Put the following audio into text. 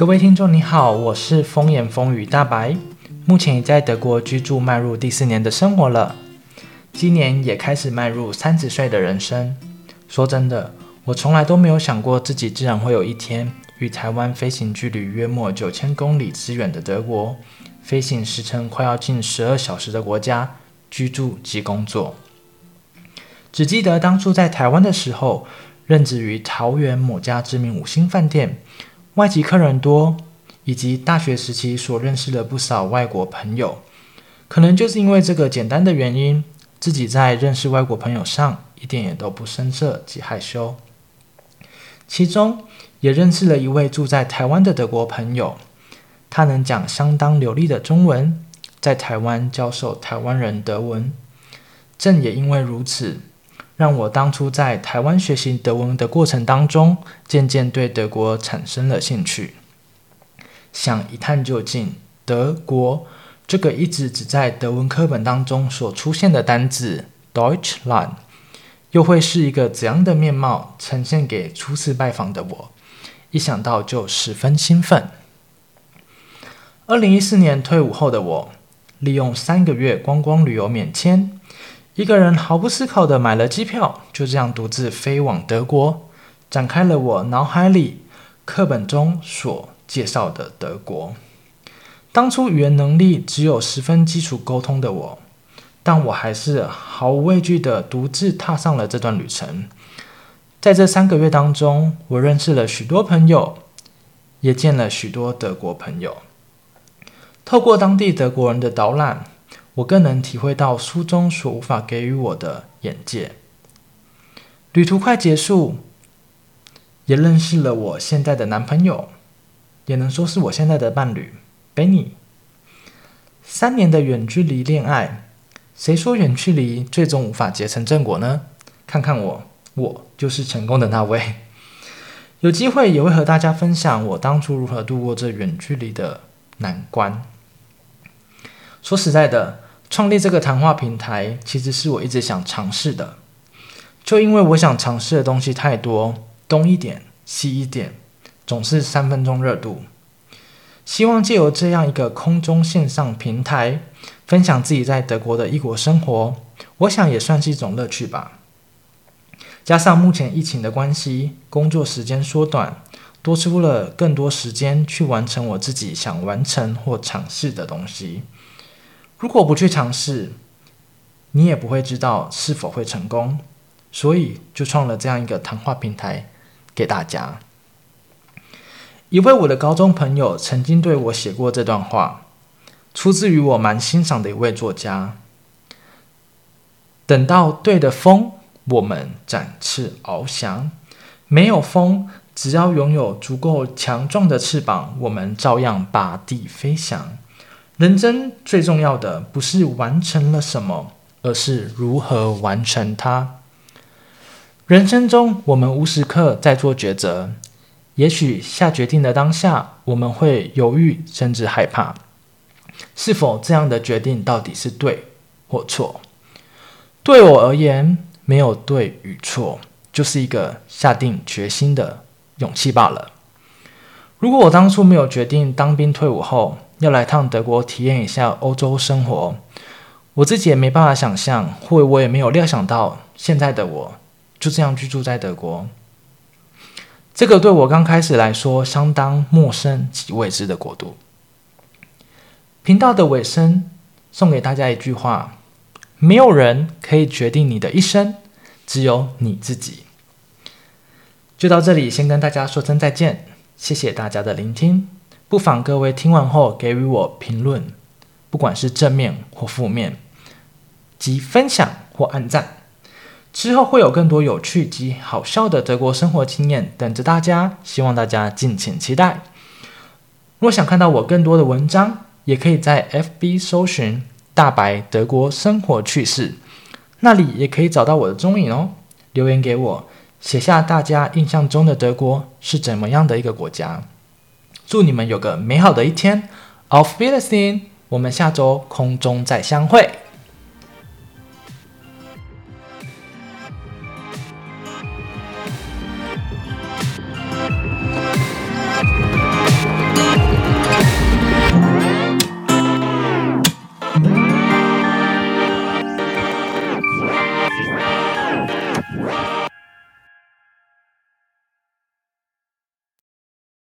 各位听众你好，我是风言风语大白，目前已在德国居住迈入第四年的生活了，今年也开始迈入三十岁的人生。说真的，我从来都没有想过自己竟然会有一天与台湾飞行距离约莫九千公里之远的德国，飞行时程快要近十二小时的国家居住及工作。只记得当初在台湾的时候，任职于桃园某家知名五星饭店，外籍客人多，以及大学时期所认识了不少外国朋友。可能就是因为这个简单的原因，自己在认识外国朋友上一点也都不生涩及害羞。其中也认识了一位住在台湾的德国朋友，他能讲相当流利的中文，在台湾教授台湾人德文。正也因为如此。让我当初在台湾学习德文的过程当中，渐渐对德国产生了兴趣，想一探究竟，德国这个一直只在德文课本当中所出现的单字 Deutschland，又会是一个怎样的面貌呈现给初次拜访的我？一想到就十分兴奋。二零一四年退伍后的我，利用三个月观光旅游免签。一个人毫不思考的买了机票，就这样独自飞往德国，展开了我脑海里课本中所介绍的德国。当初语言能力只有十分基础沟通的我，但我还是毫无畏惧的独自踏上了这段旅程。在这三个月当中，我认识了许多朋友，也见了许多德国朋友。透过当地德国人的导览。我更能体会到书中所无法给予我的眼界。旅途快结束，也认识了我现在的男朋友，也能说是我现在的伴侣，Benny。三年的远距离恋爱，谁说远距离最终无法结成正果呢？看看我，我就是成功的那位。有机会也会和大家分享我当初如何度过这远距离的难关。说实在的，创立这个谈话平台其实是我一直想尝试的。就因为我想尝试的东西太多，东一点西一点，总是三分钟热度。希望借由这样一个空中线上平台，分享自己在德国的异国生活，我想也算是一种乐趣吧。加上目前疫情的关系，工作时间缩短，多出了更多时间去完成我自己想完成或尝试的东西。如果不去尝试，你也不会知道是否会成功。所以就创了这样一个谈话平台给大家。一位我的高中朋友曾经对我写过这段话，出自于我蛮欣赏的一位作家。等到对的风，我们展翅翱翔；没有风，只要拥有足够强壮的翅膀，我们照样拔地飞翔。人生最重要的不是完成了什么，而是如何完成它。人生中，我们无时刻在做抉择。也许下决定的当下，我们会犹豫，甚至害怕，是否这样的决定到底是对或错？对我而言，没有对与错，就是一个下定决心的勇气罢了。如果我当初没有决定当兵退伍后，要来趟德国体验一下欧洲生活，我自己也没办法想象，或我也没有料想到，现在的我就这样居住在德国。这个对我刚开始来说相当陌生及未知的国度。频道的尾声，送给大家一句话：没有人可以决定你的一生，只有你自己。就到这里，先跟大家说声再见，谢谢大家的聆听。不妨各位听完后给予我评论，不管是正面或负面，及分享或按赞。之后会有更多有趣及好笑的德国生活经验等着大家，希望大家敬请期待。若想看到我更多的文章，也可以在 FB 搜寻“大白德国生活趣事”，那里也可以找到我的踪影哦。留言给我，写下大家印象中的德国是怎么样的一个国家。祝你们有个美好的一天，Auf Wiedersehen！我们下周空中再相会。